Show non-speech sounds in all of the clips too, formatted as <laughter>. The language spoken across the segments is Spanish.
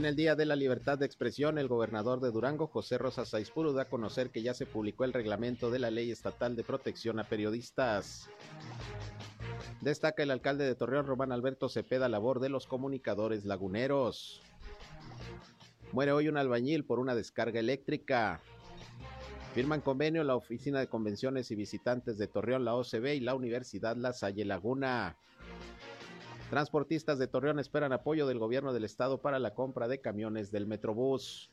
En el Día de la Libertad de Expresión, el gobernador de Durango, José Rosa Saizpuro, da a conocer que ya se publicó el reglamento de la Ley Estatal de Protección a Periodistas. Destaca el alcalde de Torreón, Román Alberto Cepeda, labor de los comunicadores laguneros. Muere hoy un albañil por una descarga eléctrica. Firman convenio la Oficina de Convenciones y Visitantes de Torreón, la OCB y la Universidad La Salle Laguna. Transportistas de Torreón esperan apoyo del gobierno del estado para la compra de camiones del Metrobús.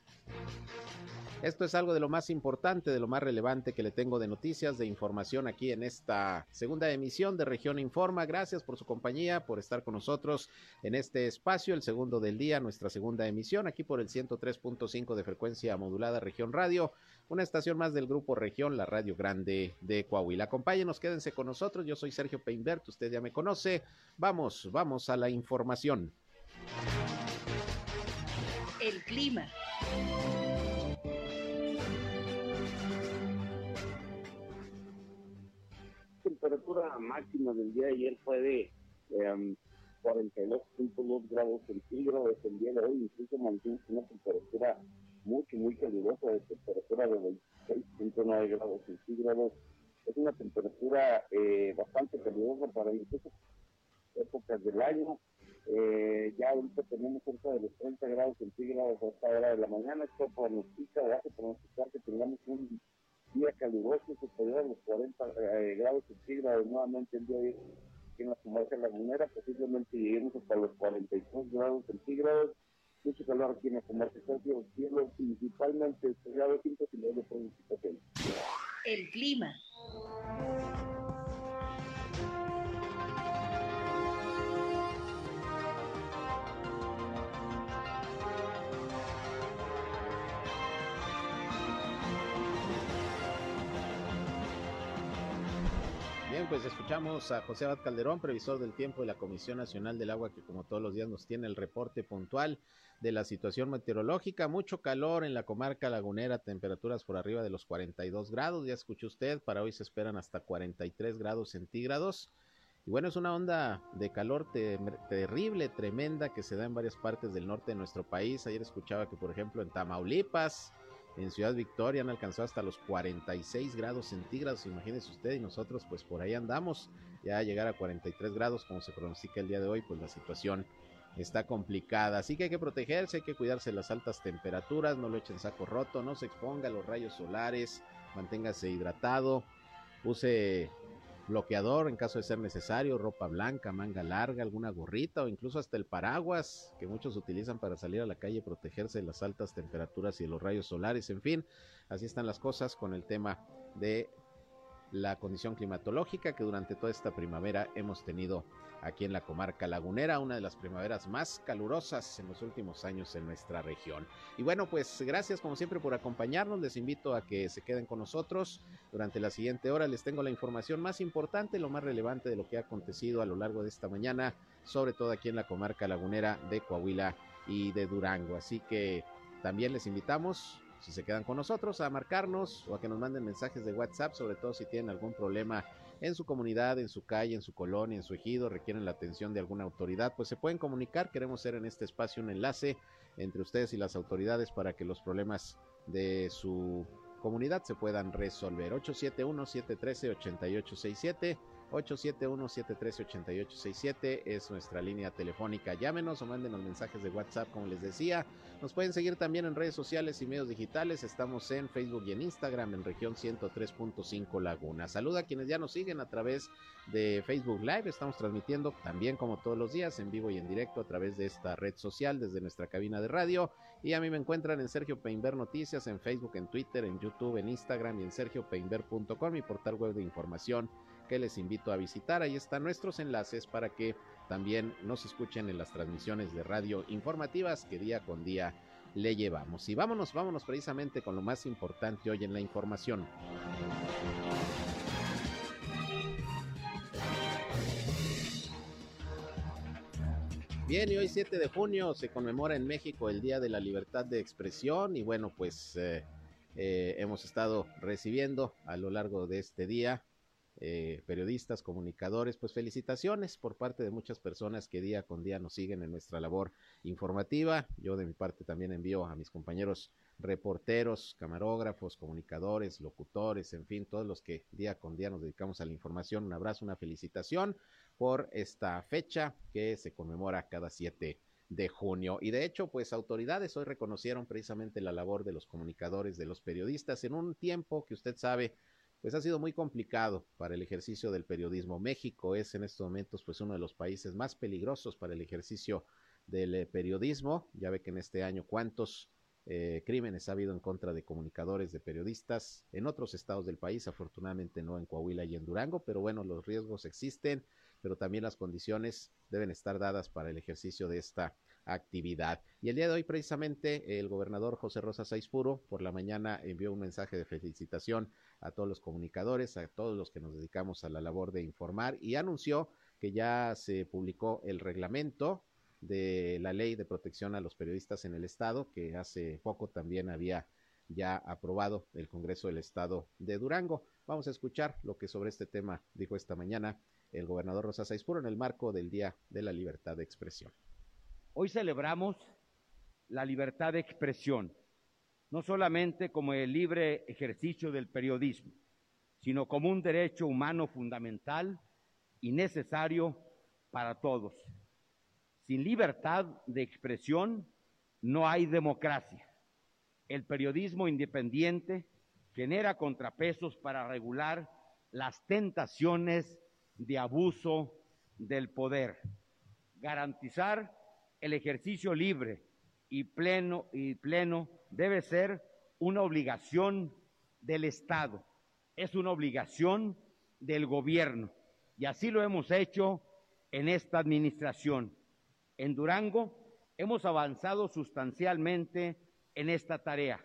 Esto es algo de lo más importante, de lo más relevante que le tengo de noticias, de información aquí en esta segunda emisión de Región Informa. Gracias por su compañía, por estar con nosotros en este espacio, el segundo del día, nuestra segunda emisión, aquí por el 103.5 de frecuencia modulada Región Radio, una estación más del Grupo Región, la Radio Grande de Coahuila. Acompáñenos, quédense con nosotros. Yo soy Sergio Peinbert, usted ya me conoce. Vamos, vamos a la información. El clima. temperatura máxima del día de ayer fue de eh, 42.2 grados centígrados. El día de hoy incluso mantiene una temperatura mucho, muy calurosa, de temperatura de 26.9 grados centígrados. Es una temperatura eh, bastante calurosa para incluso épocas del año. Eh, ya ahorita tenemos cerca de los 30 grados centígrados a esta hora de la mañana. Esto pronostica, hace pronosticar que tengamos un día caluroso superior a los 40 eh, grados centígrados nuevamente el día de hoy en la comarca lagunera, posiblemente lleguemos hasta los 42 grados centígrados, mucho calor centro, cielo principalmente grado 5 y luego precipitaciones. El clima. Escuchamos a José Abad Calderón, previsor del tiempo de la Comisión Nacional del Agua, que como todos los días nos tiene el reporte puntual de la situación meteorológica. Mucho calor en la comarca lagunera, temperaturas por arriba de los 42 grados. Ya escuchó usted, para hoy se esperan hasta 43 grados centígrados. Y bueno, es una onda de calor te terrible, tremenda, que se da en varias partes del norte de nuestro país. Ayer escuchaba que, por ejemplo, en Tamaulipas, en Ciudad Victoria han alcanzado hasta los 46 grados centígrados, imagínese usted, y nosotros pues por ahí andamos, ya a llegar a 43 grados como se pronostica el día de hoy, pues la situación está complicada, así que hay que protegerse, hay que cuidarse las altas temperaturas, no lo echen saco roto, no se exponga a los rayos solares, manténgase hidratado, use bloqueador en caso de ser necesario, ropa blanca, manga larga, alguna gorrita o incluso hasta el paraguas que muchos utilizan para salir a la calle y protegerse de las altas temperaturas y de los rayos solares. En fin, así están las cosas con el tema de la condición climatológica que durante toda esta primavera hemos tenido aquí en la comarca lagunera, una de las primaveras más calurosas en los últimos años en nuestra región. Y bueno, pues gracias como siempre por acompañarnos, les invito a que se queden con nosotros durante la siguiente hora, les tengo la información más importante, lo más relevante de lo que ha acontecido a lo largo de esta mañana, sobre todo aquí en la comarca lagunera de Coahuila y de Durango. Así que también les invitamos si se quedan con nosotros, a marcarnos o a que nos manden mensajes de WhatsApp, sobre todo si tienen algún problema en su comunidad, en su calle, en su colonia, en su ejido, requieren la atención de alguna autoridad, pues se pueden comunicar. Queremos ser en este espacio un enlace entre ustedes y las autoridades para que los problemas de su comunidad se puedan resolver. 871-713-8867 871-713-8867 es nuestra línea telefónica. Llámenos o mándenos mensajes de WhatsApp, como les decía. Nos pueden seguir también en redes sociales y medios digitales. Estamos en Facebook y en Instagram en región 103.5 Laguna. Saluda a quienes ya nos siguen a través de Facebook Live. Estamos transmitiendo también como todos los días en vivo y en directo a través de esta red social desde nuestra cabina de radio. Y a mí me encuentran en Sergio Peinber Noticias, en Facebook, en Twitter, en YouTube, en Instagram y en sergiopeinber.com, mi portal web de información que les invito a visitar. Ahí están nuestros enlaces para que también nos escuchen en las transmisiones de radio informativas que día con día le llevamos. Y vámonos, vámonos precisamente con lo más importante hoy en la información. Bien, y hoy 7 de junio se conmemora en México el Día de la Libertad de Expresión y bueno, pues eh, eh, hemos estado recibiendo a lo largo de este día eh, periodistas, comunicadores, pues felicitaciones por parte de muchas personas que día con día nos siguen en nuestra labor informativa. Yo de mi parte también envío a mis compañeros reporteros, camarógrafos, comunicadores, locutores, en fin, todos los que día con día nos dedicamos a la información, un abrazo, una felicitación por esta fecha que se conmemora cada 7 de junio. Y de hecho, pues autoridades hoy reconocieron precisamente la labor de los comunicadores, de los periodistas, en un tiempo que usted sabe, pues ha sido muy complicado para el ejercicio del periodismo. México es en estos momentos pues uno de los países más peligrosos para el ejercicio del eh, periodismo. Ya ve que en este año cuántos eh, crímenes ha habido en contra de comunicadores, de periodistas en otros estados del país, afortunadamente no en Coahuila y en Durango, pero bueno, los riesgos existen pero también las condiciones deben estar dadas para el ejercicio de esta actividad. Y el día de hoy, precisamente, el gobernador José Rosa Saizpuro por la mañana envió un mensaje de felicitación a todos los comunicadores, a todos los que nos dedicamos a la labor de informar y anunció que ya se publicó el reglamento de la ley de protección a los periodistas en el estado, que hace poco también había ya aprobado el Congreso del Estado de Durango. Vamos a escuchar lo que sobre este tema dijo esta mañana el gobernador Rosa Saizpuro en el marco del Día de la Libertad de Expresión. Hoy celebramos la libertad de expresión, no solamente como el libre ejercicio del periodismo, sino como un derecho humano fundamental y necesario para todos. Sin libertad de expresión no hay democracia. El periodismo independiente genera contrapesos para regular las tentaciones de abuso del poder. Garantizar el ejercicio libre y pleno, y pleno debe ser una obligación del Estado, es una obligación del gobierno. Y así lo hemos hecho en esta administración. En Durango hemos avanzado sustancialmente en esta tarea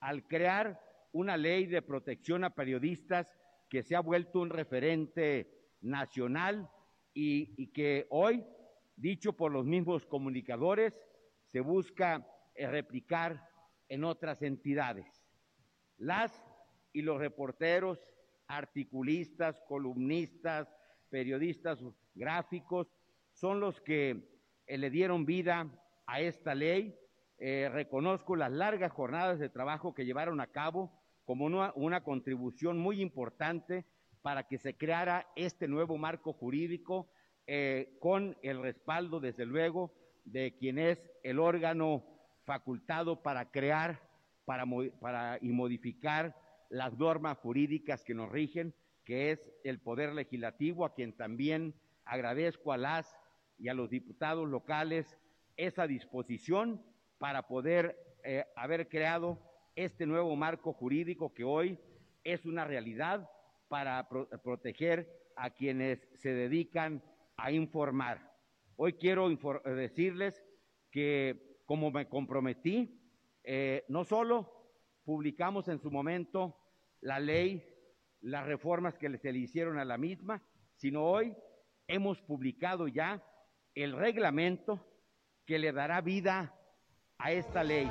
al crear una ley de protección a periodistas que se ha vuelto un referente nacional y, que hoy, dicho por los mismos comunicadores, se busca eh, replicar en otras entidades. Las y los reporteros, articulistas, columnistas, periodistas gráficos, son los que eh, le dieron vida a esta ley. Eh, reconozco las largas jornadas de trabajo que llevaron a cabo como una contribución muy importante para que se creara este nuevo marco jurídico eh, con el respaldo, desde luego, de quien es el órgano facultado para crear para, para, y modificar las normas jurídicas que nos rigen, que es el Poder Legislativo, a quien también agradezco a las y a los diputados locales esa disposición para poder eh, haber creado este nuevo marco jurídico que hoy es una realidad para proteger a quienes se dedican a informar. Hoy quiero decirles que, como me comprometí, eh, no solo publicamos en su momento la ley, las reformas que se le hicieron a la misma, sino hoy hemos publicado ya el reglamento que le dará vida a esta ley.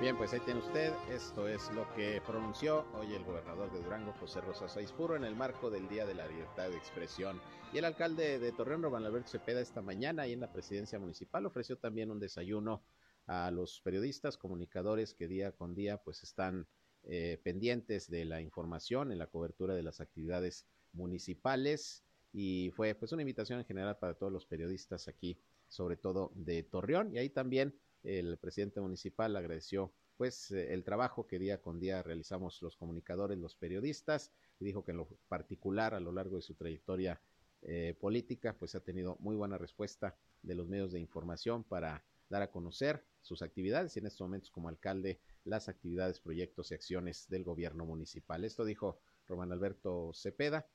Bien, pues ahí tiene usted, esto es lo que pronunció hoy el gobernador de Durango, José Rosa Saizpuro, en el marco del Día de la Libertad de Expresión. Y el alcalde de Torreón, Román Alberto Cepeda, esta mañana ahí en la presidencia municipal ofreció también un desayuno a los periodistas, comunicadores que día con día pues están eh, pendientes de la información en la cobertura de las actividades municipales y fue pues una invitación en general para todos los periodistas aquí, sobre todo de Torreón y ahí también el presidente municipal agradeció pues eh, el trabajo que día con día realizamos los comunicadores, los periodistas, y dijo que en lo particular a lo largo de su trayectoria eh, política, pues ha tenido muy buena respuesta de los medios de información para dar a conocer sus actividades y en estos momentos como alcalde las actividades, proyectos y acciones del gobierno municipal. Esto dijo Román Alberto Cepeda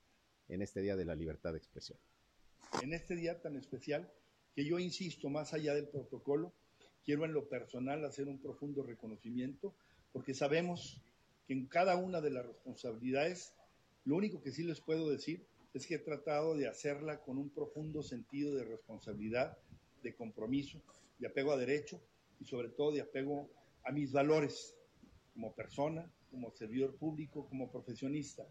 en este Día de la Libertad de Expresión. En este día tan especial, que yo insisto, más allá del protocolo, quiero en lo personal hacer un profundo reconocimiento, porque sabemos que en cada una de las responsabilidades, lo único que sí les puedo decir es que he tratado de hacerla con un profundo sentido de responsabilidad, de compromiso, de apego a derecho y sobre todo de apego a mis valores como persona, como servidor público, como profesionista.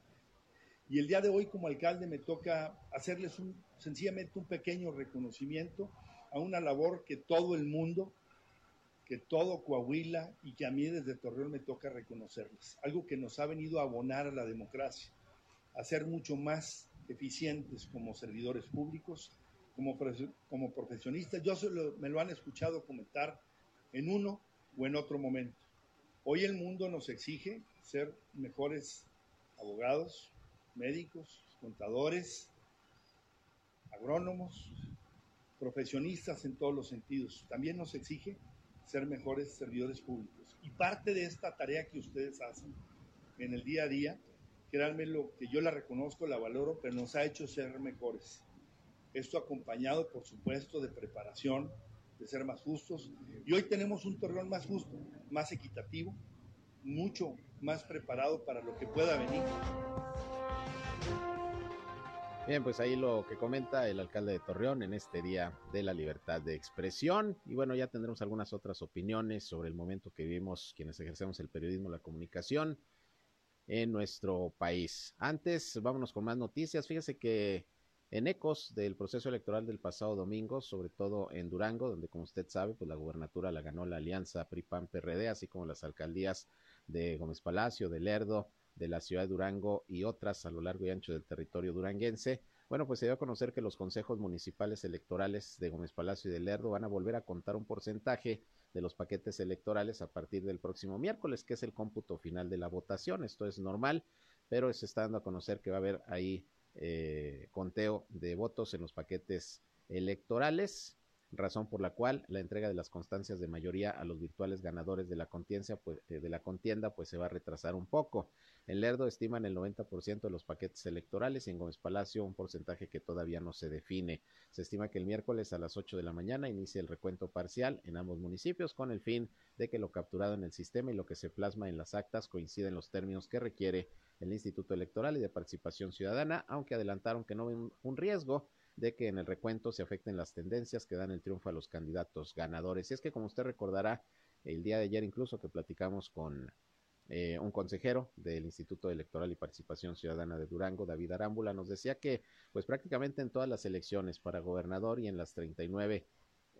Y el día de hoy como alcalde me toca hacerles un, sencillamente un pequeño reconocimiento a una labor que todo el mundo, que todo Coahuila y que a mí desde Torreón me toca reconocerles. Algo que nos ha venido a abonar a la democracia, a ser mucho más eficientes como servidores públicos, como, como profesionistas. Yo me lo han escuchado comentar en uno o en otro momento. Hoy el mundo nos exige ser mejores abogados, médicos, contadores, agrónomos, profesionistas en todos los sentidos. También nos exige ser mejores servidores públicos. Y parte de esta tarea que ustedes hacen en el día a día, créanme lo que yo la reconozco, la valoro, pero nos ha hecho ser mejores. Esto acompañado, por supuesto, de preparación, de ser más justos. Y hoy tenemos un Torreón más justo, más equitativo, mucho más preparado para lo que pueda venir. Bien, pues ahí lo que comenta el alcalde de Torreón en este día de la libertad de expresión. Y bueno, ya tendremos algunas otras opiniones sobre el momento que vivimos quienes ejercemos el periodismo, la comunicación en nuestro país. Antes, vámonos con más noticias. Fíjese que en ecos del proceso electoral del pasado domingo, sobre todo en Durango, donde como usted sabe, pues la gubernatura la ganó la alianza PRI-PAN-PRD, así como las alcaldías de Gómez Palacio, de Lerdo, de la ciudad de Durango y otras a lo largo y ancho del territorio duranguense. Bueno, pues se dio a conocer que los consejos municipales electorales de Gómez Palacio y de Lerdo van a volver a contar un porcentaje de los paquetes electorales a partir del próximo miércoles, que es el cómputo final de la votación. Esto es normal, pero se está dando a conocer que va a haber ahí eh, conteo de votos en los paquetes electorales razón por la cual la entrega de las constancias de mayoría a los virtuales ganadores de la contienda, pues, eh, de la contienda, pues se va a retrasar un poco. En Lerdo estiman el 90% de los paquetes electorales y en Gómez Palacio un porcentaje que todavía no se define. Se estima que el miércoles a las 8 de la mañana inicie el recuento parcial en ambos municipios con el fin de que lo capturado en el sistema y lo que se plasma en las actas coinciden en los términos que requiere el Instituto Electoral y de Participación Ciudadana, aunque adelantaron que no ven un riesgo de que en el recuento se afecten las tendencias que dan el triunfo a los candidatos ganadores. Y es que, como usted recordará, el día de ayer incluso que platicamos con eh, un consejero del Instituto Electoral y Participación Ciudadana de Durango, David Arámbula, nos decía que, pues prácticamente en todas las elecciones para gobernador y en las 39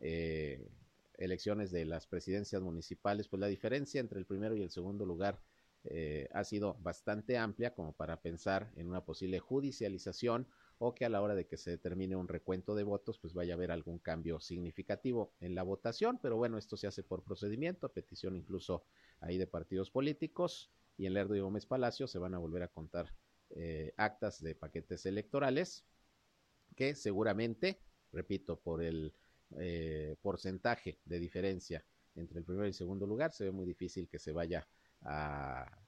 eh, elecciones de las presidencias municipales, pues la diferencia entre el primero y el segundo lugar eh, ha sido bastante amplia como para pensar en una posible judicialización o que a la hora de que se determine un recuento de votos, pues vaya a haber algún cambio significativo en la votación, pero bueno, esto se hace por procedimiento, a petición incluso ahí de partidos políticos, y en Lerdo y Gómez Palacio se van a volver a contar eh, actas de paquetes electorales que seguramente, repito, por el eh, porcentaje de diferencia entre el primero y el segundo lugar, se ve muy difícil que se vaya a,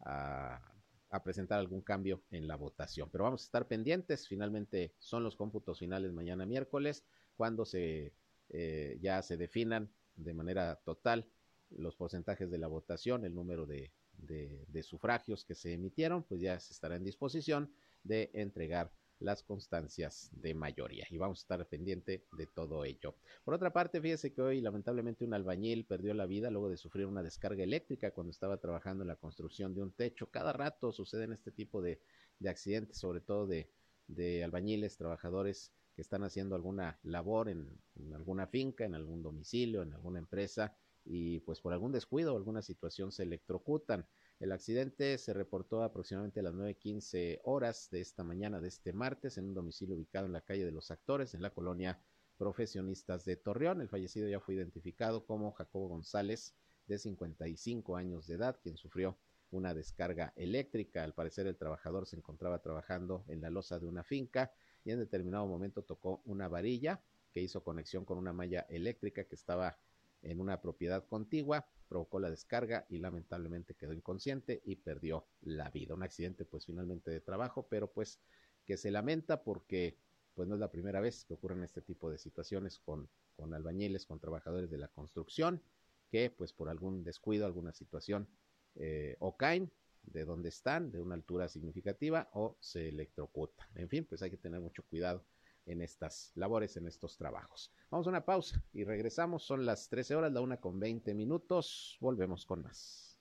a a presentar algún cambio en la votación. Pero vamos a estar pendientes. Finalmente son los cómputos finales mañana miércoles, cuando se eh, ya se definan de manera total los porcentajes de la votación, el número de, de sufragios que se emitieron, pues ya se estará en disposición de entregar las constancias de mayoría. Y vamos a estar pendiente de todo ello. Por otra parte, fíjese que hoy lamentablemente un albañil perdió la vida luego de sufrir una descarga eléctrica cuando estaba trabajando en la construcción de un techo. Cada rato suceden este tipo de, accidentes, sobre todo de, albañiles, trabajadores que están haciendo alguna labor en, en alguna finca, en algún domicilio, en alguna empresa y pues por algún descuido o alguna situación se electrocutan. El accidente se reportó aproximadamente a las 9.15 horas de esta mañana de este martes en un domicilio ubicado en la calle de los actores en la colonia Profesionistas de Torreón. El fallecido ya fue identificado como Jacobo González, de 55 años de edad, quien sufrió una descarga eléctrica. Al parecer el trabajador se encontraba trabajando en la losa de una finca y en determinado momento tocó una varilla que hizo conexión con una malla eléctrica que estaba en una propiedad contigua provocó la descarga y lamentablemente quedó inconsciente y perdió la vida. Un accidente pues finalmente de trabajo, pero pues que se lamenta porque pues no es la primera vez que ocurren este tipo de situaciones con, con albañiles, con trabajadores de la construcción, que pues por algún descuido, alguna situación eh, o caen de donde están, de una altura significativa, o se electrocutan. En fin, pues hay que tener mucho cuidado en estas labores, en estos trabajos. Vamos a una pausa y regresamos. Son las 13 horas, la una con 20 minutos. Volvemos con más.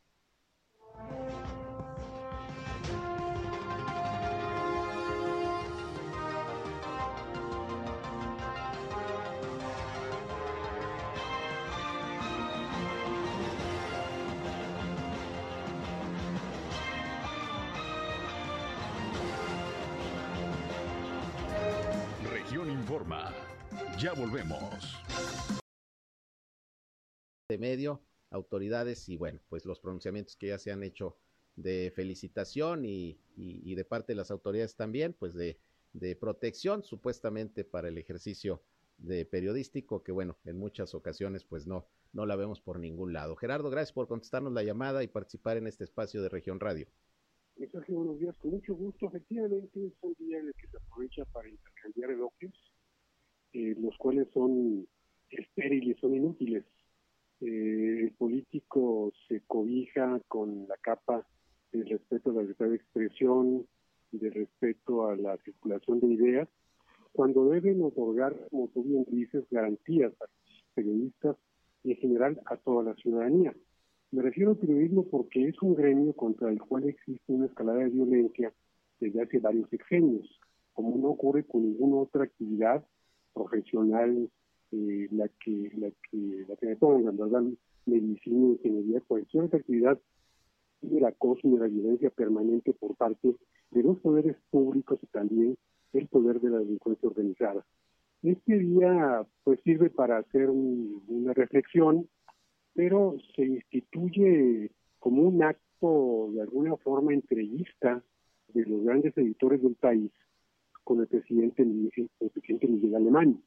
Ya volvemos. De medio, autoridades y bueno, pues los pronunciamientos que ya se han hecho de felicitación y, y, de parte de las autoridades también, pues de, de, protección supuestamente para el ejercicio de periodístico, que bueno, en muchas ocasiones pues no, no la vemos por ningún lado. Gerardo, gracias por contestarnos la llamada y participar en este espacio de Región Radio. Sergio, buenos días, con mucho gusto. Efectivamente, es un día en el que se aprovecha para intercambiar elogios eh, los cuales son estériles, son inútiles. Eh, el político se cobija con la capa de respeto a la libertad de expresión, de respeto a la circulación de ideas, cuando deben otorgar, como tú bien dices, garantías a los periodistas y en general a toda la ciudadanía. Me refiero al periodismo porque es un gremio contra el cual existe una escalada de violencia desde hace varios sexenios, como no ocurre con ninguna otra actividad profesional, eh, la que la que la que ¿verdad? medicina, ingeniería, cualquier otra actividad del acoso y la violencia permanente por parte de los poderes públicos y también el poder de la delincuencia organizada. Este día pues sirve para hacer una reflexión, pero se instituye como un acto de alguna forma entrevista de los grandes editores del país con el presidente, el presidente Miguel Alemán.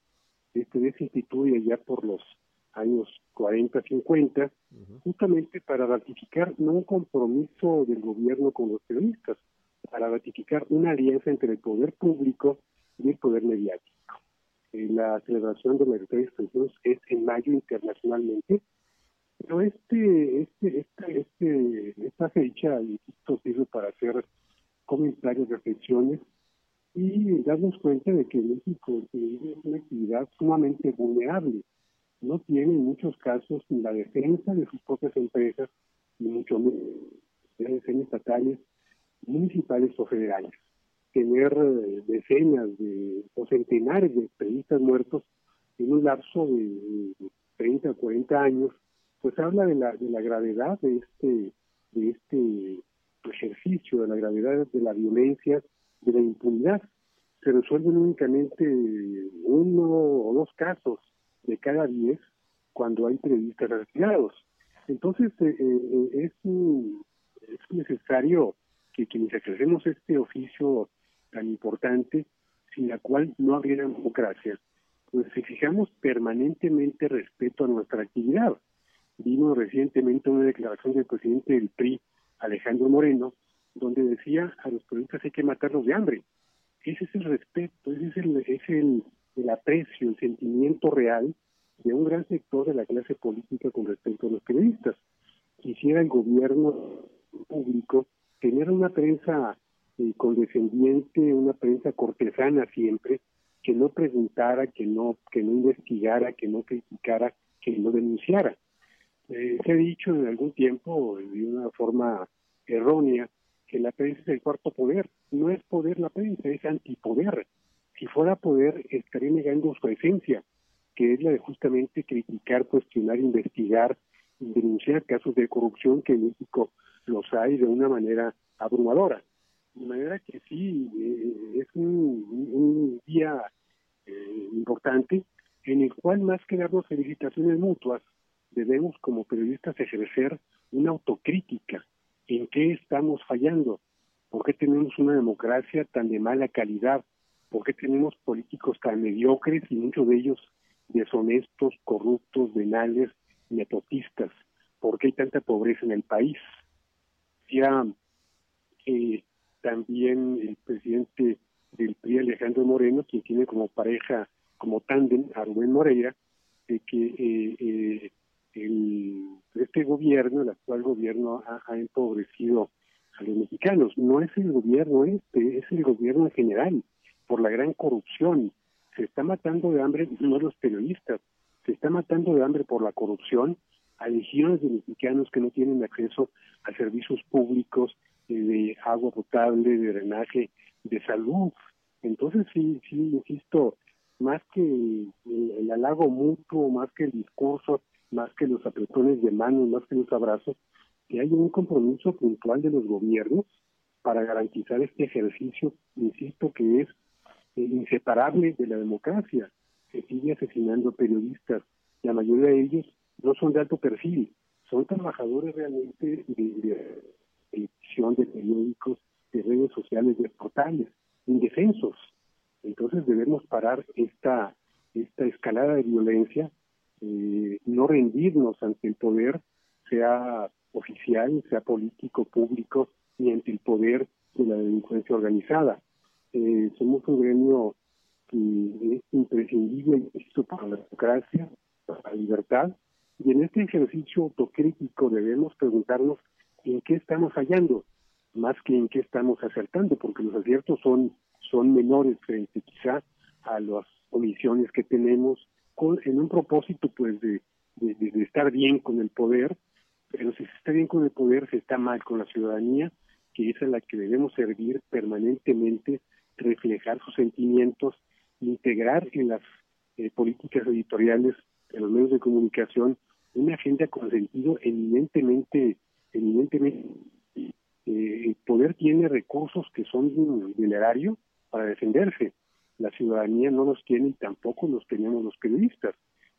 Este se instituye ya por los años 40, 50, justamente para ratificar no un compromiso del gobierno con los periodistas, para ratificar una alianza entre el poder público y el poder mediático. Eh, la celebración de libertad de es en mayo internacionalmente, pero este, este, este, este esta fecha, y esto sirve para hacer comentarios, reflexiones y darnos cuenta de que México es una actividad sumamente vulnerable. No tiene en muchos casos la defensa de sus propias empresas, ni mucho menos estatales, municipales o federales. Tener eh, decenas de, o centenares de periodistas muertos en un lapso de 30 o 40 años, pues habla de la, de la gravedad de este, de este ejercicio, de la gravedad de la violencia de la impunidad. Se resuelven únicamente uno o dos casos de cada diez cuando hay periodistas retirados. Entonces, eh, eh, es, es necesario que quienes ejercemos este oficio tan importante, sin la cual no habría democracia, pues exijamos permanentemente respeto a nuestra actividad. Vimos recientemente una declaración del presidente del PRI, Alejandro Moreno, donde decía a los periodistas hay que matarlos de hambre. Ese es el respeto, ese es el, es el, el aprecio, el sentimiento real de un gran sector de la clase política con respecto a los periodistas. Quisiera el gobierno público tener una prensa eh, condescendiente, una prensa cortesana siempre, que no preguntara, que no, que no investigara, que no criticara, que no denunciara. Eh, se ha dicho en algún tiempo, de una forma errónea, que la prensa es el cuarto poder. No es poder la prensa, es antipoder. Si fuera poder, estaría negando su esencia, que es la de justamente criticar, cuestionar, investigar, denunciar casos de corrupción que en México los hay de una manera abrumadora. De manera que sí, eh, es un, día eh, importante en el cual más que darnos felicitaciones mutuas, debemos como periodistas ejercer una autocrítica en qué estamos fallando, por qué tenemos una democracia tan de mala calidad, por qué tenemos políticos tan mediocres y muchos de ellos deshonestos, corruptos, venales, nepotistas, por qué hay tanta pobreza en el país. Ya eh, también el presidente del PRI, Alejandro Moreno, quien tiene como pareja, como tándem a Rubén Moreira, de que eh, eh, el, este gobierno, el actual gobierno, ha, empobrecido a los mexicanos. No es el gobierno este, es el gobierno en general, por la gran corrupción. Se está matando de hambre no los periodistas, se está matando de hambre por la corrupción a legiones de mexicanos que no tienen acceso a servicios públicos eh, de agua potable, de drenaje, de salud. Entonces, sí, sí, insisto, más que el, el halago mutuo, más que el discurso, más que los apretones de manos, más que los abrazos, que hay un compromiso puntual de los gobiernos para garantizar este ejercicio, insisto, que es eh, inseparable de la democracia. Se sigue asesinando periodistas, la mayoría de ellos no son de alto perfil, son trabajadores realmente de, de, edición de periódicos, de redes sociales, de portales, indefensos. Entonces debemos parar esta, esta escalada de violencia, eh, no rendirnos ante el poder, sea oficial, sea político, público, ni ante el poder de la delincuencia organizada. Eh, somos un gremio que es imprescindible para la democracia, para la libertad, y en este ejercicio autocrítico debemos preguntarnos en qué estamos fallando, más que en qué estamos acertando, porque los aciertos son, son menores frente quizá a las omisiones que tenemos con, en un propósito pues de, estar bien con el poder pero si se está bien con el poder, se está mal con la ciudadanía, que es a la que debemos servir permanentemente, reflejar sus sentimientos, integrar en las eh, políticas editoriales de los medios de comunicación una agenda con sentido eminentemente, eminentemente eh, el poder tiene recursos que son del erario para defenderse. La ciudadanía no los tiene y tampoco los tenemos los periodistas.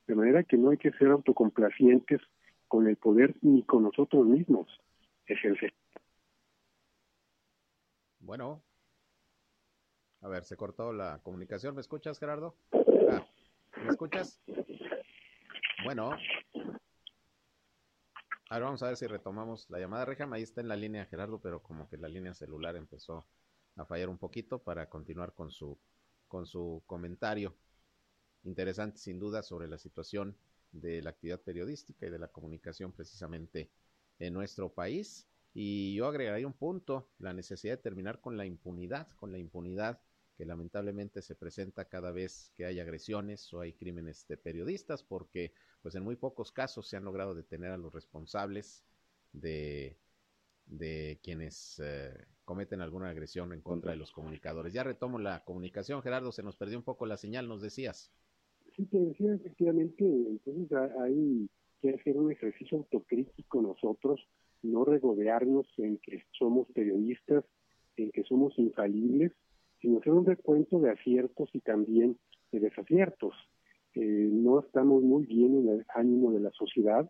De manera que no hay que ser autocomplacientes con el poder ni con nosotros mismos ejercer. Bueno, a ver, se cortó la comunicación. ¿Me escuchas, Gerardo? Ah, ¿Me escuchas? Bueno. Ahora vamos a ver si retomamos la llamada. Réjame, ahí está en la línea Gerardo, pero como que la línea celular empezó a fallar un poquito para continuar con su, con su comentario. Interesante, sin duda, sobre la situación de la actividad periodística y de la comunicación precisamente en nuestro país. Y yo agregaría un punto, la necesidad de terminar con la impunidad, con la impunidad que lamentablemente se presenta cada vez que hay agresiones o hay crímenes de periodistas, porque pues en muy pocos casos se han logrado detener a los responsables de, de quienes eh, cometen alguna agresión en contra de los comunicadores. Ya retomo la comunicación, Gerardo, se nos perdió un poco la señal, nos decías. Sí, te decía efectivamente, entonces hay que hacer un ejercicio autocrítico nosotros, no regodearnos en que somos periodistas, en que somos infalibles, sino hacer un recuento de aciertos y también de desaciertos. Eh, no estamos muy bien en el ánimo de la sociedad.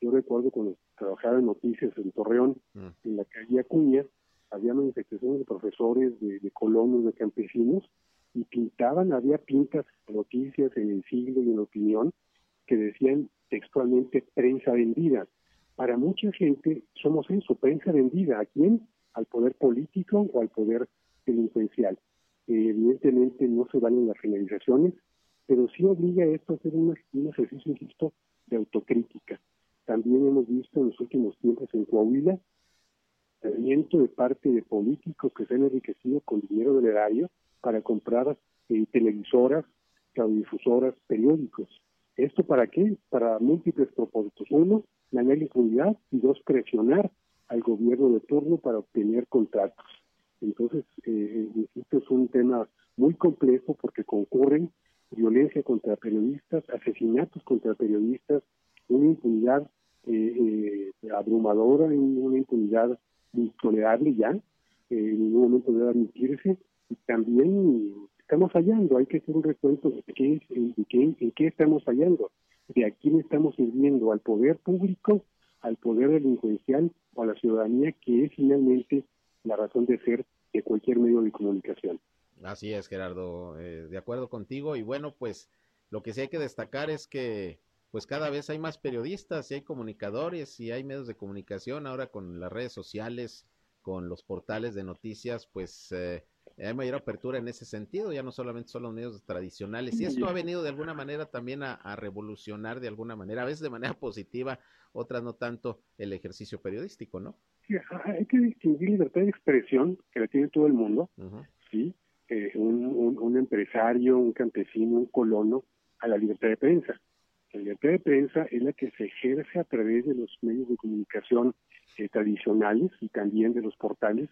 Yo recuerdo cuando trabajaba en noticias en Torreón, mm. en la calle Acuña, había manifestaciones de profesores, de, de colonos, de campesinos, y pintaban, había pintas, noticias en el siglo y en la opinión que decían textualmente prensa vendida. Para mucha gente somos eso, prensa vendida. ¿A quién? Al poder político o al poder delincuencial. Eh, evidentemente no se valen las generalizaciones, pero sí obliga a esto a hacer un, un ejercicio, insisto, de autocrítica. También hemos visto en los últimos tiempos en Coahuila de parte de políticos que se han enriquecido con dinero del erario para comprar eh, televisoras, radiodifusoras, periódicos. ¿Esto para qué? Para múltiples propósitos. Uno, ganar impunidad y dos, presionar al gobierno de turno para obtener contratos. Entonces, eh, esto es un tema muy complejo porque concurren violencia contra periodistas, asesinatos contra periodistas, una impunidad eh, eh, abrumadora, una impunidad intolerable ya, eh, en ningún momento debe admitirse, también estamos fallando, hay que hacer un recuento de qué, de qué, en qué estamos fallando, de a quién estamos sirviendo, al poder público, al poder delincuencial o a la ciudadanía, que es finalmente la razón de ser de cualquier medio de comunicación. Así es, Gerardo, eh, de acuerdo contigo. Y bueno, pues lo que sí hay que destacar es que pues cada vez hay más periodistas y hay comunicadores y hay medios de comunicación ahora con las redes sociales, con los portales de noticias, pues eh, hay mayor apertura en ese sentido, ya no solamente son los medios tradicionales. Y esto ha venido de alguna manera también a, a, revolucionar de alguna manera, a veces de manera <laughs> positiva, otras no tanto, el ejercicio periodístico, ¿no? hay que distinguir libertad de expresión, que la tiene todo el mundo, ¿sí? Eh, un, un, empresario, un campesino, un colono, a la libertad de prensa. La libertad de prensa es la que se ejerce a través de los medios de comunicación eh, tradicionales y también de los portales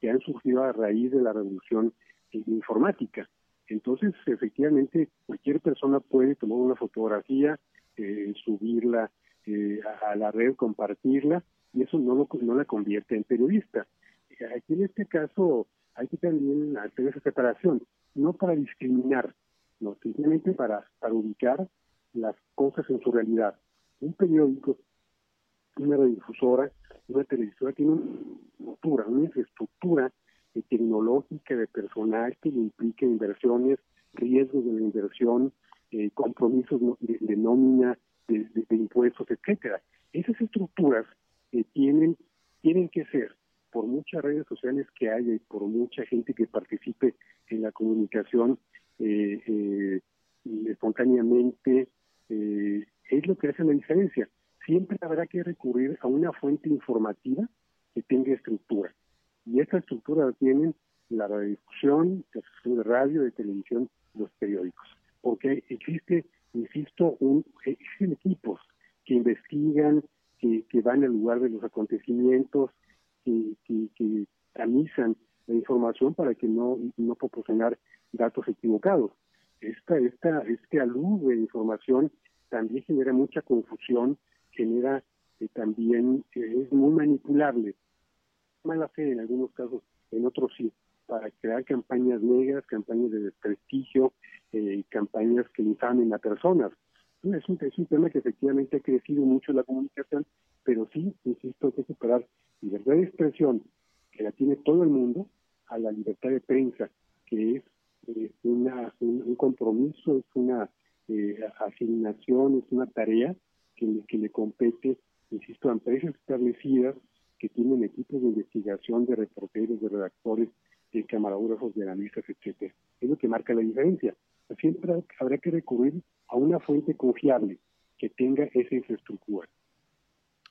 que han surgido a raíz de la revolución eh, informática. Entonces, efectivamente, cualquier persona puede tomar una fotografía, subirla a, la red, compartirla, y eso no, lo, la convierte en periodista. Aquí en este caso hay que también hacer esa separación, no para discriminar, no, simplemente para ubicar las cosas en su realidad. Un periódico, una radiodifusora, una televisora tiene una estructura, una infraestructura tecnológica de personal que implica inversiones, riesgos de la inversión, eh, compromisos de, nómina, de, impuestos, etcétera. Esas estructuras eh, tienen, tienen que ser por muchas redes sociales que haya y por mucha gente que participe en la comunicación eh, eh, espontáneamente, eh, es lo que hace la diferencia. Siempre habrá que recurrir a una fuente informativa que tenga estructura. Y esta estructura la tienen la radiodifusión, la de radio, de televisión, los periódicos. Porque existe, insisto, un, existen equipos que investigan, que, que van al lugar de los acontecimientos, que, que, la información para que no, no proporcionar datos equivocados. Esta, esta, este alude de información también genera mucha confusión, genera eh, también, eh, es muy manipulable. Mala fe en algunos casos, en otros sí, para crear campañas negras, campañas de desprestigio, eh, campañas que infamen a personas. Es un, es un tema que efectivamente ha crecido mucho la comunicación, pero sí, insisto, hay que superar libertad de expresión, que la tiene todo el mundo, a la libertad de prensa, que es eh, una, un, compromiso, es una eh, asignación, es una tarea que le, que le compete, insisto, a empresas establecidas que tienen equipos de investigación, de reporteros, de redactores, de camarógrafos, de analistas, etcétera. Es lo que marca la diferencia. Siempre habrá que recurrir a una fuente confiable que tenga esa infraestructura.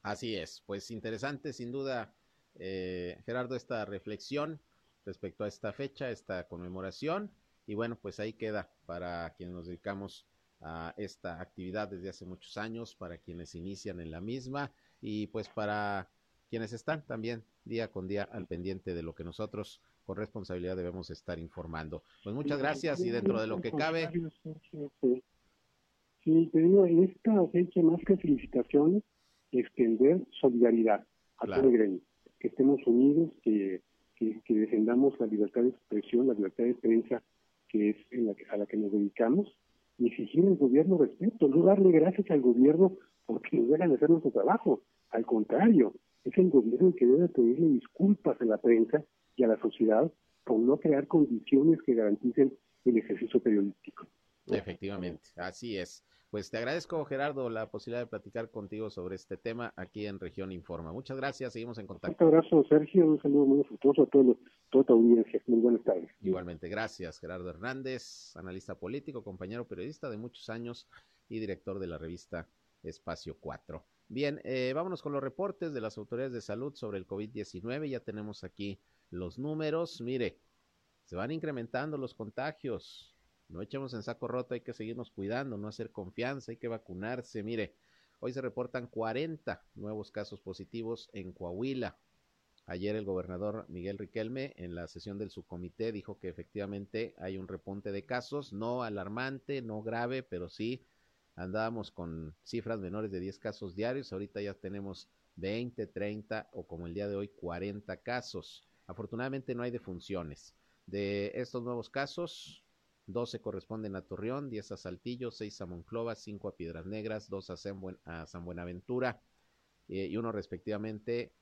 Así es, pues interesante sin duda, eh, Gerardo, esta reflexión respecto a esta fecha, esta conmemoración. Y bueno, pues ahí queda para quienes nos dedicamos a esta actividad desde hace muchos años, para quienes inician en la misma y pues para quienes están también día con día al pendiente de lo que nosotros con responsabilidad debemos estar informando. Pues muchas gracias y dentro de lo que cabe. Sí, te digo, en esta fecha más que felicitaciones, extender solidaridad a todo el gremio, que estemos unidos, que, que, defendamos la libertad de expresión, la libertad de prensa, que es a la que nos dedicamos, y exigir al gobierno respeto, no darle gracias al gobierno porque nos dejan hacer nuestro trabajo. Al contrario, es el gobierno el que debe pedirle disculpas a la prensa y a la sociedad por no crear condiciones que garanticen el ejercicio periodístico. Efectivamente, así es. Pues te agradezco, Gerardo, la posibilidad de platicar contigo sobre este tema aquí en Región Informa. Muchas gracias, seguimos en contacto. Un abrazo, Sergio, un saludo muy afectuoso a todos, toda tu audiencia. Muy buenas tardes. Igualmente, gracias, Gerardo Hernández, analista político, compañero periodista de muchos años y director de la revista Espacio 4. Bien, eh, vámonos con los reportes de las autoridades de salud sobre el COVID-19. Ya tenemos aquí los números. Mire, se van incrementando los contagios no echemos en saco roto, hay que seguirnos cuidando, no hacer confianza, hay que vacunarse. Mire, hoy se reportan 40 nuevos casos positivos en Coahuila. Ayer el gobernador Miguel Riquelme en la sesión del subcomité dijo que efectivamente hay un repunte de casos, no alarmante, no grave, pero sí andábamos con cifras menores de 10 casos diarios, ahorita ya tenemos 20, 30 o como el día de hoy 40 casos. Afortunadamente no hay defunciones. De estos nuevos casos, 12 corresponden a Torreón, 10 a Saltillo, 6 a Monclova, 5 a Piedras Negras, 2 a San, Buenaventura eh, y uno respectivamente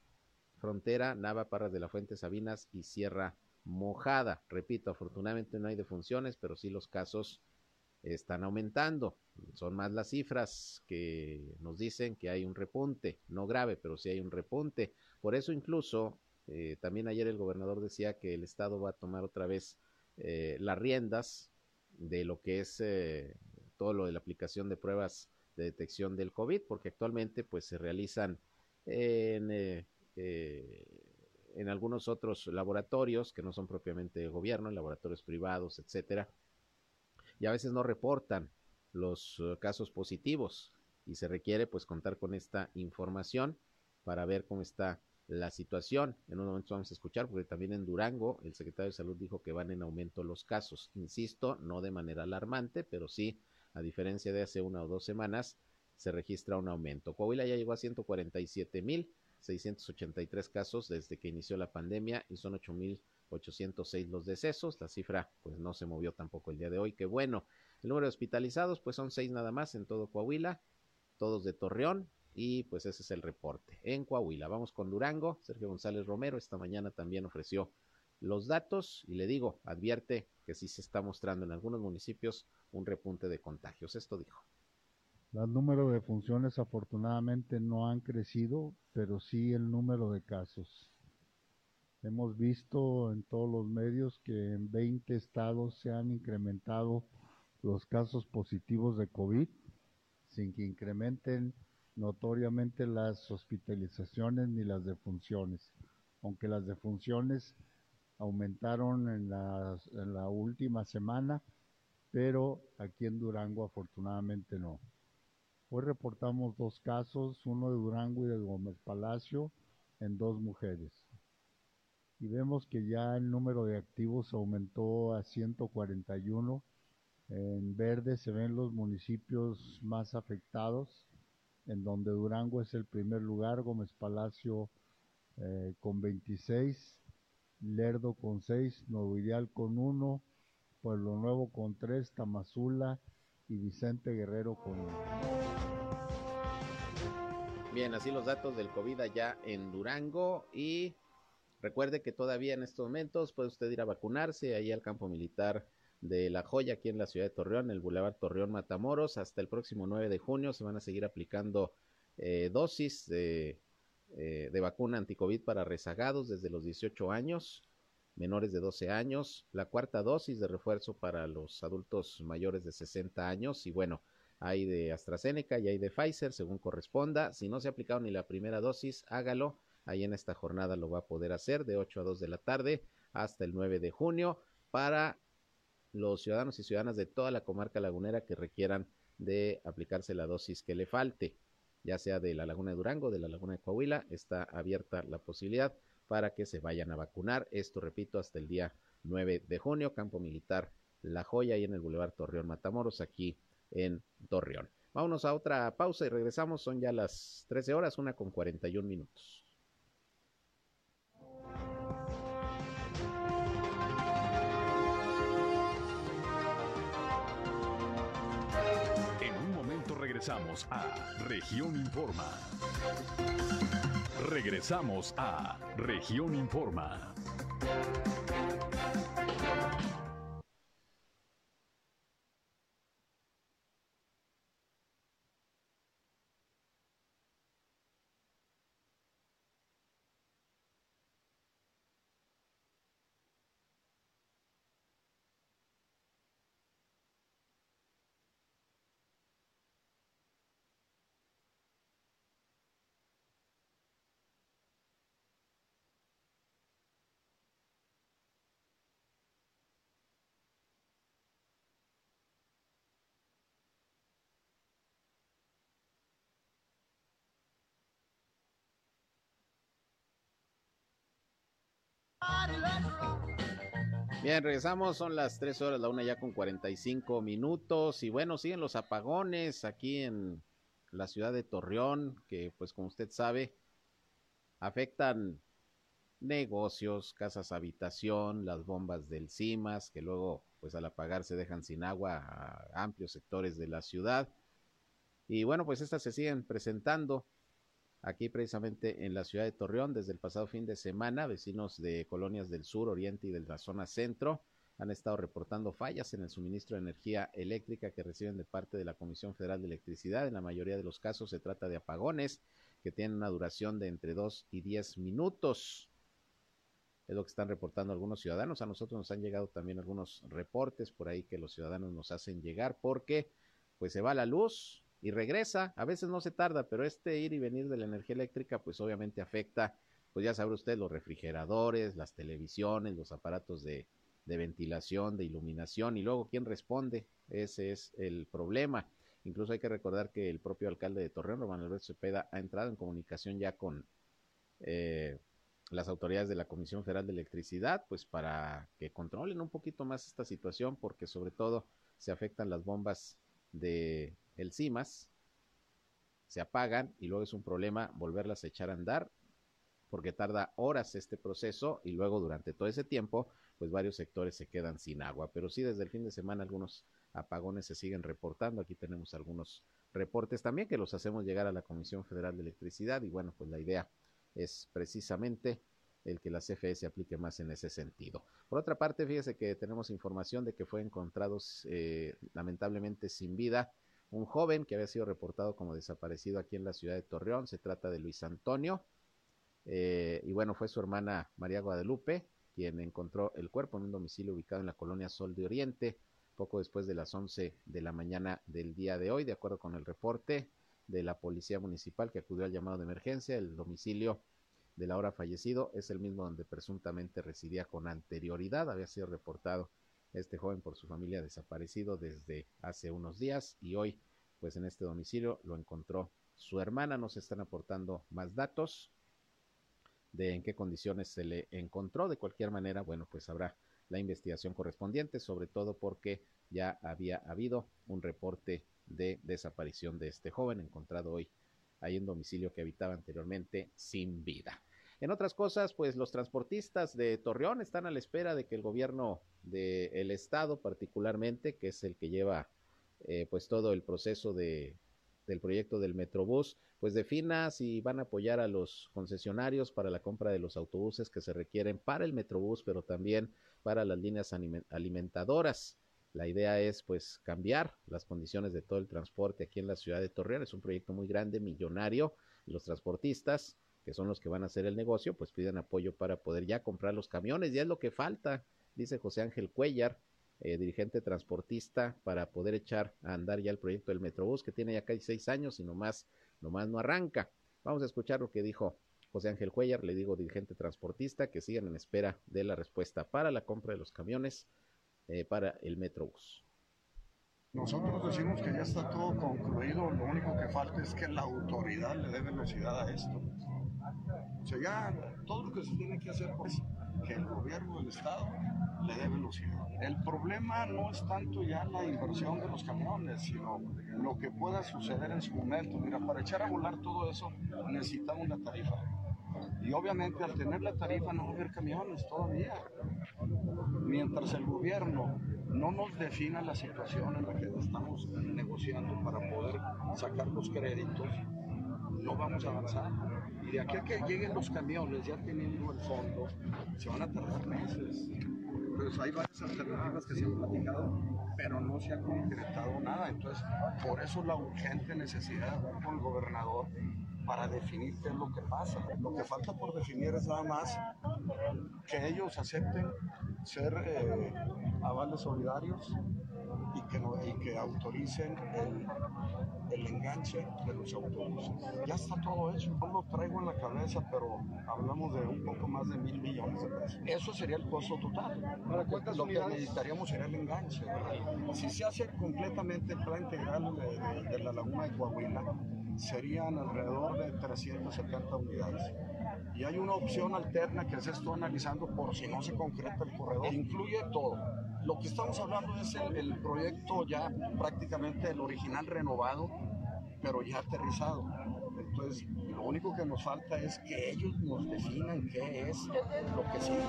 Frontera, Nava, Parras de la Fuente, Sabinas y Sierra Mojada. Repito, afortunadamente no hay defunciones, pero sí los casos están aumentando. Son más las cifras que nos dicen que hay un repunte, no grave, pero sí hay un repunte. Por eso incluso eh, también ayer el gobernador decía que el Estado va a tomar otra vez eh, las riendas de lo que es eh, todo lo de la aplicación de pruebas de detección del COVID, porque actualmente pues se realizan en eh, eh, en algunos otros laboratorios que no son propiamente de gobierno, en laboratorios privados, etcétera, y a veces no reportan los casos positivos y se requiere pues contar con esta información para ver cómo está la situación. En un momento vamos a escuchar, porque también en Durango el secretario de Salud dijo que van en aumento los casos. Insisto, no de manera alarmante, pero sí, a diferencia de hace una o dos semanas, se registra un aumento. Coahuila ya llegó a 147 mil 683 casos desde que inició la pandemia y son 8.806 los decesos. La cifra pues no se movió tampoco el día de hoy. Qué bueno. El número de hospitalizados pues son seis nada más en todo Coahuila, todos de Torreón, y pues ese es el reporte en Coahuila. Vamos con Durango. Sergio González Romero esta mañana también ofreció los datos y le digo, advierte que sí se está mostrando en algunos municipios un repunte de contagios. Esto dijo. El número de funciones afortunadamente no han crecido, pero sí el número de casos. Hemos visto en todos los medios que en 20 estados se han incrementado los casos positivos de COVID sin que incrementen notoriamente las hospitalizaciones ni las defunciones, aunque las defunciones aumentaron en, la última semana, pero aquí en Durango afortunadamente no. Hoy reportamos dos casos, uno de Durango y de Gómez Palacio, en dos mujeres. Y vemos que ya el número de activos aumentó a 141. En verde se ven los municipios más afectados, en donde Durango es el primer lugar, Gómez Palacio eh, con 26, Lerdo con 6, Nuevo Ideal con 1, Pueblo Nuevo con 3, Tamazula y Vicente Guerrero con 1. Bien, así los datos del COVID allá en Durango y recuerde que todavía en estos momentos puede usted ir a vacunarse ahí al campo militar de La Joya, aquí en la ciudad de Torreón, el Boulevard Torreón Matamoros. Hasta el próximo 9 de junio se van a seguir aplicando eh, dosis de, eh, de vacuna anticovid para rezagados desde los 18 años, menores de 12 años, la cuarta dosis de refuerzo para los adultos mayores de 60 años y bueno, hay de AstraZeneca y hay de Pfizer, según corresponda. Si no se ha aplicado ni la primera dosis, hágalo. Ahí en esta jornada lo va a poder hacer de 8 a 2 de la tarde hasta el 9 de junio para los ciudadanos y ciudadanas de toda la comarca lagunera que requieran de aplicarse la dosis que le falte, ya sea de la Laguna de Durango, de la Laguna de Coahuila, está abierta la posibilidad para que se vayan a vacunar. Esto, repito, hasta el día 9 de junio, Campo Militar La Joya y en el Boulevard Torreón Matamoros, aquí en Torreón. Vámonos a otra pausa y regresamos. Son ya las 13 horas, una con 41 minutos. Regresamos a Región Informa. Regresamos a Región Informa. Bien, regresamos, son las 3 horas, la una ya con 45 minutos y bueno, siguen los apagones aquí en la ciudad de Torreón, que pues como usted sabe, afectan negocios, casas habitación, las bombas del CIMAS, que luego pues al apagarse dejan sin agua a amplios sectores de la ciudad. Y bueno, pues estas se siguen presentando aquí precisamente en la ciudad de Torreón desde el pasado fin de semana. Vecinos de colonias del sur, oriente y de la zona centro han estado reportando fallas en el suministro de energía eléctrica que reciben de parte de la Comisión Federal de Electricidad. En la mayoría de los casos se trata de apagones que tienen una duración de entre 2 y 10 minutos. Es lo que están reportando algunos ciudadanos. A nosotros nos han llegado también algunos reportes por ahí que los ciudadanos nos hacen llegar porque pues se va la luz, y regresa. A veces no se tarda, pero este ir y venir de la energía eléctrica pues obviamente afecta pues ya sabrá usted, los refrigeradores, las televisiones, los aparatos de, de ventilación, de iluminación, y luego quién responde, ese es el problema. Incluso hay que recordar que el propio alcalde de Torreón, Román Alberto Cepeda, ha entrado en comunicación ya con eh, las autoridades de la Comisión Federal de Electricidad, pues para que controlen un poquito más esta situación, porque sobre todo se afectan las bombas de el CIMAS, se apagan y luego es un problema volverlas a echar a andar, porque tarda horas este proceso y luego durante todo ese tiempo, pues varios sectores se quedan sin agua. Pero sí, desde el fin de semana algunos apagones se siguen reportando. Aquí tenemos algunos reportes también que los hacemos llegar a la Comisión Federal de Electricidad y bueno, pues la idea es precisamente el que la CFE se aplique más en ese sentido. Por otra parte, fíjese que tenemos información de que fue encontrado eh, lamentablemente sin vida un joven que había sido reportado como desaparecido aquí en la ciudad de Torreón. Se trata de Luis Antonio. Eh, y bueno, fue su hermana María Guadalupe quien encontró el cuerpo en un domicilio ubicado en la colonia Sol de Oriente, poco después de las 11 de la mañana del día de hoy, de acuerdo con el reporte de la Policía Municipal que acudió al llamado de emergencia. El domicilio del ahora fallecido es el mismo donde presuntamente residía con anterioridad. Había sido reportado este joven por su familia desaparecido desde hace unos días y hoy, pues en este domicilio lo encontró su hermana. Nos están aportando más datos de en qué condiciones se le encontró. De cualquier manera, bueno, pues habrá la investigación correspondiente, sobre todo porque ya había habido un reporte de desaparición de este joven encontrado hoy ahí en domicilio que habitaba anteriormente sin vida. En otras cosas, pues los transportistas de Torreón están a la espera de que el gobierno del estado, particularmente, que es el que lleva eh, pues todo el proceso de, del proyecto del Metrobús, pues defina si van a apoyar a los concesionarios para la compra de los autobuses que se requieren para el Metrobús, pero también para las líneas alimentadoras. La idea es pues cambiar las condiciones de todo el transporte aquí en la ciudad de Torreón. Es un proyecto muy grande, millonario. Los transportistas, que son los que van a hacer el negocio, pues piden apoyo para poder ya comprar los camiones. Ya es lo que falta, dice José Ángel Cuellar, eh, dirigente transportista, para poder echar a andar ya el proyecto del Metrobús, que tiene ya casi seis años y nomás, nomás no arranca. Vamos a escuchar lo que dijo José Ángel Cuellar, le digo dirigente transportista, que sigan en espera de la respuesta para la compra de los camiones eh, para el Metrobús. Nosotros decimos que ya está todo concluido, lo único que falta es que la autoridad le dé velocidad a esto. O sea, ya todo lo que se tiene que hacer es que el gobierno del Estado le dé velocidad. El problema no es tanto ya la inversión de los camiones, sino lo que pueda suceder en su momento. Mira, para echar a volar todo eso necesitamos la tarifa. Y obviamente al tener la tarifa no va a haber camiones todavía. Mientras el gobierno no nos defina la situación en la que estamos negociando para poder sacar los créditos, no vamos a avanzar. Y de aquí a que lleguen los camiones ya teniendo el fondo, se van a tardar meses. Pues hay varias alternativas que se han platicado, pero no se ha concretado nada. Entonces, por eso la urgente necesidad con el gobernador para definir qué es lo que pasa. Lo que falta por definir es nada más que ellos acepten ser eh, avales solidarios y que, y que autoricen el, el, enganche de los autobuses. Ya está todo hecho. No lo traigo en la cabeza, pero hablamos de un poco más de mil millones de pesos. Eso sería el costo total. ¿Para cuántas lo que necesitaríamos sería el enganche. Si se hace completamente el plan integral de, de, de la laguna de Coahuila, serían alrededor de 370 unidades. Y hay una opción alterna que se está analizando por si no se concreta el corredor. Incluye todo. Lo que estamos hablando es el, proyecto ya prácticamente el original renovado, pero ya aterrizado. Entonces, lo único que nos falta es que ellos nos definan qué es lo que sigue.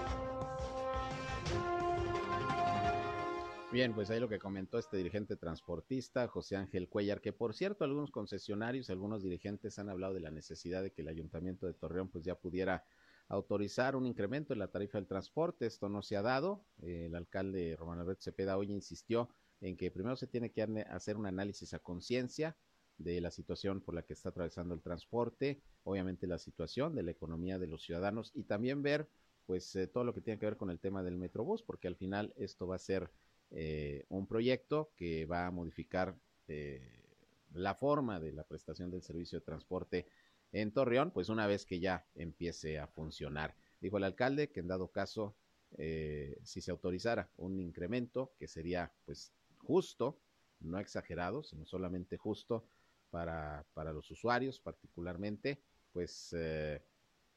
Bien, pues ahí lo que comentó este dirigente transportista, José Ángel Cuellar, que por cierto algunos concesionarios, algunos dirigentes han hablado de la necesidad de que el ayuntamiento de Torreón pues ya pudiera autorizar un incremento en la tarifa del transporte. Esto no se ha dado. el alcalde Román Alberto Cepeda hoy insistió en que primero se tiene que hacer un análisis a conciencia de la situación por la que está atravesando el transporte, obviamente la situación de la economía de los ciudadanos y también ver pues eh, todo lo que tiene que ver con el tema del Metrobús, porque al final esto va a ser eh, un proyecto que va a modificar eh, la forma de la prestación del servicio de transporte en Torreón, pues una vez que ya empiece a funcionar. Dijo el alcalde que en dado caso, eh, si se autorizara un incremento, que sería pues justo, no exagerado, sino solamente justo para, para los usuarios particularmente, pues eh,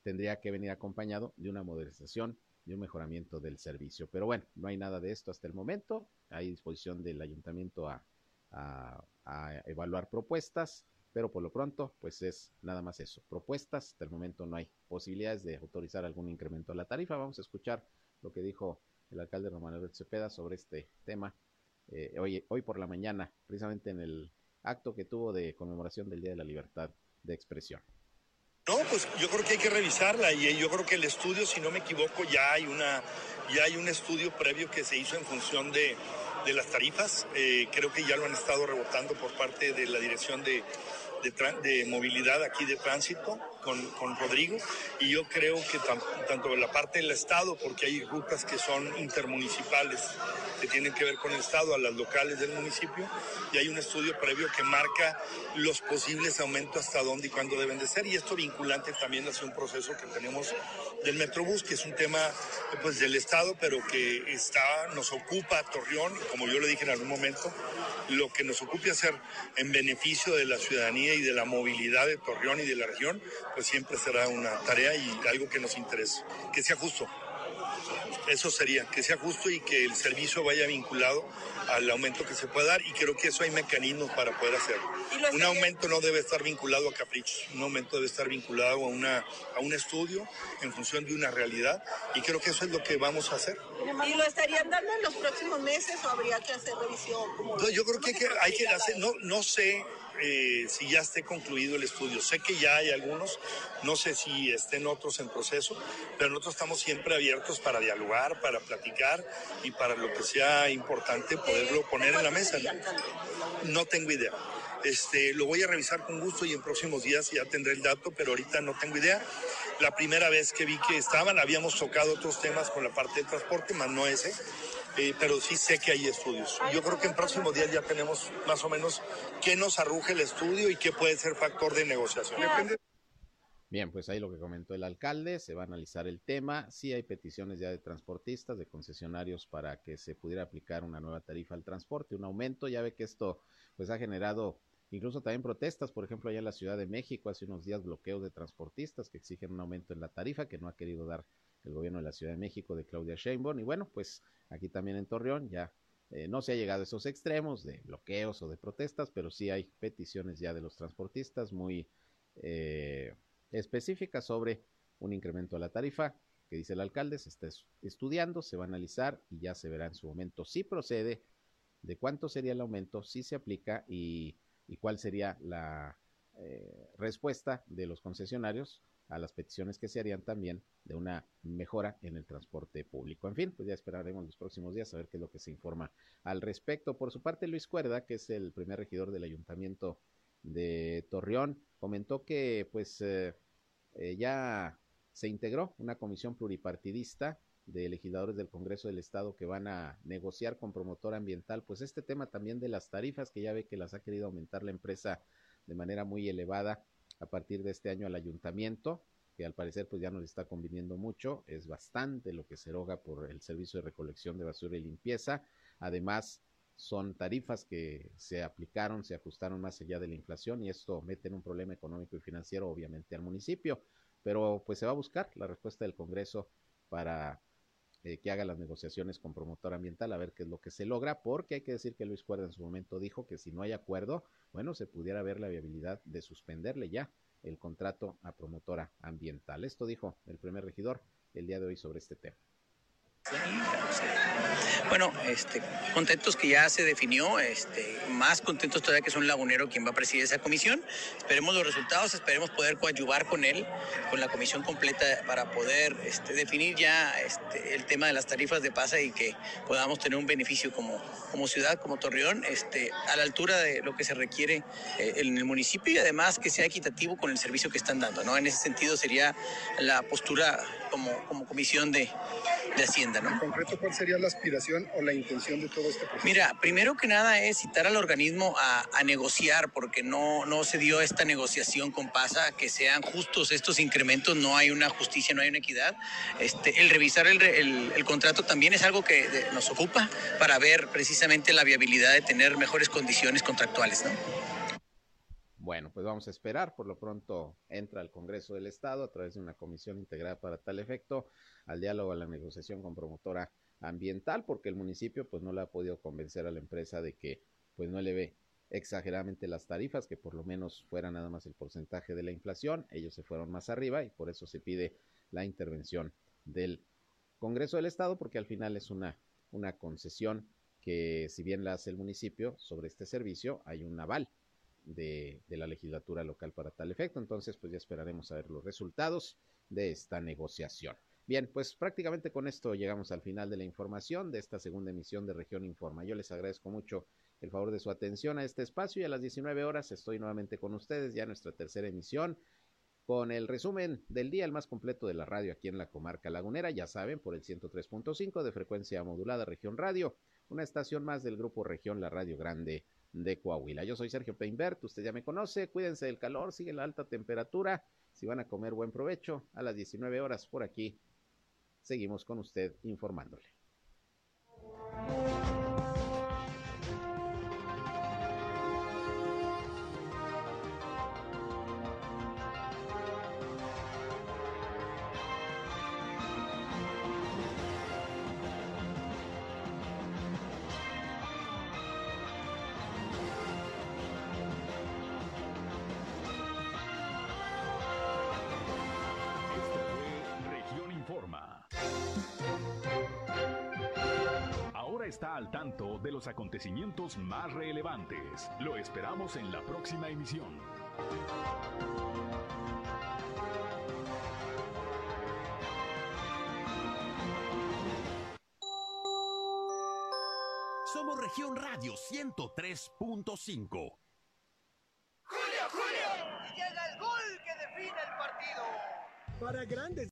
tendría que venir acompañado de una modernización y un mejoramiento del servicio. Pero bueno, no hay nada de esto hasta el momento. Hay disposición del ayuntamiento a, a, a evaluar propuestas, pero por lo pronto, pues es nada más eso. Propuestas, hasta el momento no hay posibilidades de autorizar algún incremento a la tarifa. Vamos a escuchar lo que dijo el alcalde Román Albert Cepeda sobre este tema eh, hoy, hoy por la mañana, precisamente en el acto que tuvo de conmemoración del Día de la Libertad de Expresión. No, pues yo creo que hay que revisarla y yo creo que el estudio, si no me equivoco, ya hay una, ya hay un estudio previo que se hizo en función de, de las tarifas. Eh, creo que ya lo han estado rebotando por parte de la dirección de, de, de movilidad aquí de tránsito con, con, Rodrigo y yo creo que tanto la parte del Estado, porque hay rutas que son intermunicipales, que tienen que ver con el Estado, a las locales del municipio, y hay un estudio previo que marca los posibles aumentos hasta dónde y cuándo deben de ser, y esto vinculante también hacia un proceso que tenemos del Metrobús, que es un tema pues del Estado, pero que está, nos ocupa Torreón, como yo le dije en algún momento, lo que nos ocupe hacer en beneficio de la ciudadanía y de la movilidad de Torreón y de la región, pues siempre será una tarea y algo que nos interese, que sea justo. Eso sería, que sea justo y que el servicio vaya vinculado al aumento que se pueda dar y creo que eso hay mecanismos para poder hacerlo. Un aumento no debe estar vinculado a caprichos, un aumento debe estar vinculado a, una, a un estudio en función de una realidad y creo que eso es lo que vamos a hacer. ¿Y lo estarían dando en los próximos meses o habría que hacer revisión? No, yo creo que, hay que, hay que hacer, no, no sé eh, si ya esté concluido el estudio. Sé que ya hay algunos, no sé si estén otros en proceso, pero nosotros estamos siempre abiertos para dialogar, para platicar y para lo que sea importante poderlo poner en la mesa. No tengo idea. Este, lo voy a revisar con gusto y en próximos días ya tendré el dato, pero ahorita no tengo idea. La primera vez que vi que estaban, habíamos tocado otros temas con la parte de transporte, más no ese. Eh, pero sí sé que hay estudios. Yo creo que en próximos días ya tenemos más o menos qué nos arruja el estudio y qué puede ser factor de negociación. Depende Bien, pues ahí lo que comentó el alcalde, se va a analizar el tema. Sí hay peticiones ya de transportistas, de concesionarios para que se pudiera aplicar una nueva tarifa al transporte, un aumento. Ya ve que esto pues ha generado incluso también protestas, por ejemplo, allá en la Ciudad de México hace unos días bloqueos de transportistas que exigen un aumento en la tarifa que no ha querido dar el gobierno de la Ciudad de México de Claudia Sheinbaum y bueno, pues aquí también en Torreón ya eh, no se ha llegado a esos extremos de bloqueos o de protestas, pero sí hay peticiones ya de los transportistas muy eh, específicas sobre un incremento a la tarifa que dice el alcalde, se está estudiando, se va a analizar y ya se verá en su momento si procede, de cuánto sería el aumento, si se aplica y, y cuál sería la eh, respuesta de los concesionarios a las peticiones que se harían también de una mejora en el transporte público. En fin, pues ya esperaremos los próximos días a ver qué es lo que se informa al respecto. Por su parte, Luis Cuerda, que es el primer regidor del ayuntamiento de Torreón, comentó que pues eh, eh, ya se integró una comisión pluripartidista de legisladores del Congreso del Estado que van a negociar con promotor ambiental, pues este tema también de las tarifas, que ya ve que las ha querido aumentar la empresa de manera muy elevada a partir de este año al ayuntamiento, que al parecer pues ya no le está conviniendo mucho, es bastante lo que se eroga por el servicio de recolección de basura y limpieza, además son tarifas que se aplicaron, se ajustaron más allá de la inflación y esto mete en un problema económico y financiero obviamente al municipio, pero pues se va a buscar la respuesta del Congreso para que haga las negociaciones con promotor ambiental a ver qué es lo que se logra, porque hay que decir que Luis Cuerda en su momento dijo que si no hay acuerdo, bueno, se pudiera ver la viabilidad de suspenderle ya el contrato a promotora ambiental. Esto dijo el primer regidor el día de hoy sobre este tema. Bueno, este, contentos que ya se definió, este, más contentos todavía que es un lagunero quien va a presidir esa comisión. Esperemos los resultados, esperemos poder coadyuvar con él, con la comisión completa para poder este, definir ya este, el tema de las tarifas de pasa y que podamos tener un beneficio como, ciudad, como Torreón, este, a la altura de lo que se requiere eh, en el municipio y además que sea equitativo con el servicio que están dando. ¿no? En ese sentido sería la postura como, como comisión de, de Hacienda. ¿no? En concreto, ¿cuál sería la aspiración o la intención de todo este proceso? Mira, primero que nada es citar al organismo a, a negociar, porque no, no se dio esta negociación con PASA, que sean justos estos incrementos, no hay una justicia, no hay una equidad. Este, el revisar el, el- el contrato también es algo que de- nos ocupa para ver precisamente la viabilidad de tener mejores condiciones contractuales, ¿no? Bueno, pues vamos a esperar. Por lo pronto entra al Congreso del Estado a través de una comisión integrada para tal efecto al diálogo, a la negociación con promotora ambiental, porque el municipio pues no le ha podido convencer a la empresa de que pues no le ve exageradamente las tarifas, que por lo menos fuera nada más el porcentaje de la inflación. Ellos se fueron más arriba y por eso se pide la intervención del Congreso del Estado, porque al final es una, una concesión que si bien la hace el municipio sobre este servicio, hay un aval de, la legislatura local para tal efecto. Entonces, pues ya esperaremos a ver los resultados de esta negociación. Bien, pues prácticamente con esto llegamos al final de la información de esta segunda emisión de Región Informa. Yo les agradezco mucho el favor de su atención a este espacio y a las 19 horas estoy nuevamente con ustedes ya en nuestra tercera emisión con el resumen del día, el más completo de la radio aquí en la comarca lagunera, ya saben, por el 103.5 de frecuencia modulada Región Radio, una estación más del grupo Región La Radio Grande de Coahuila. Yo soy Sergio Peinbert, usted ya me conoce, cuídense del calor, sigue la alta temperatura, si van a comer buen provecho, a las 19 horas por aquí seguimos con usted informándole. De los acontecimientos más relevantes. Lo esperamos en la próxima emisión. Somos Región Radio 103.5. Julio, Julio, llega el gol que define el partido. Para grandes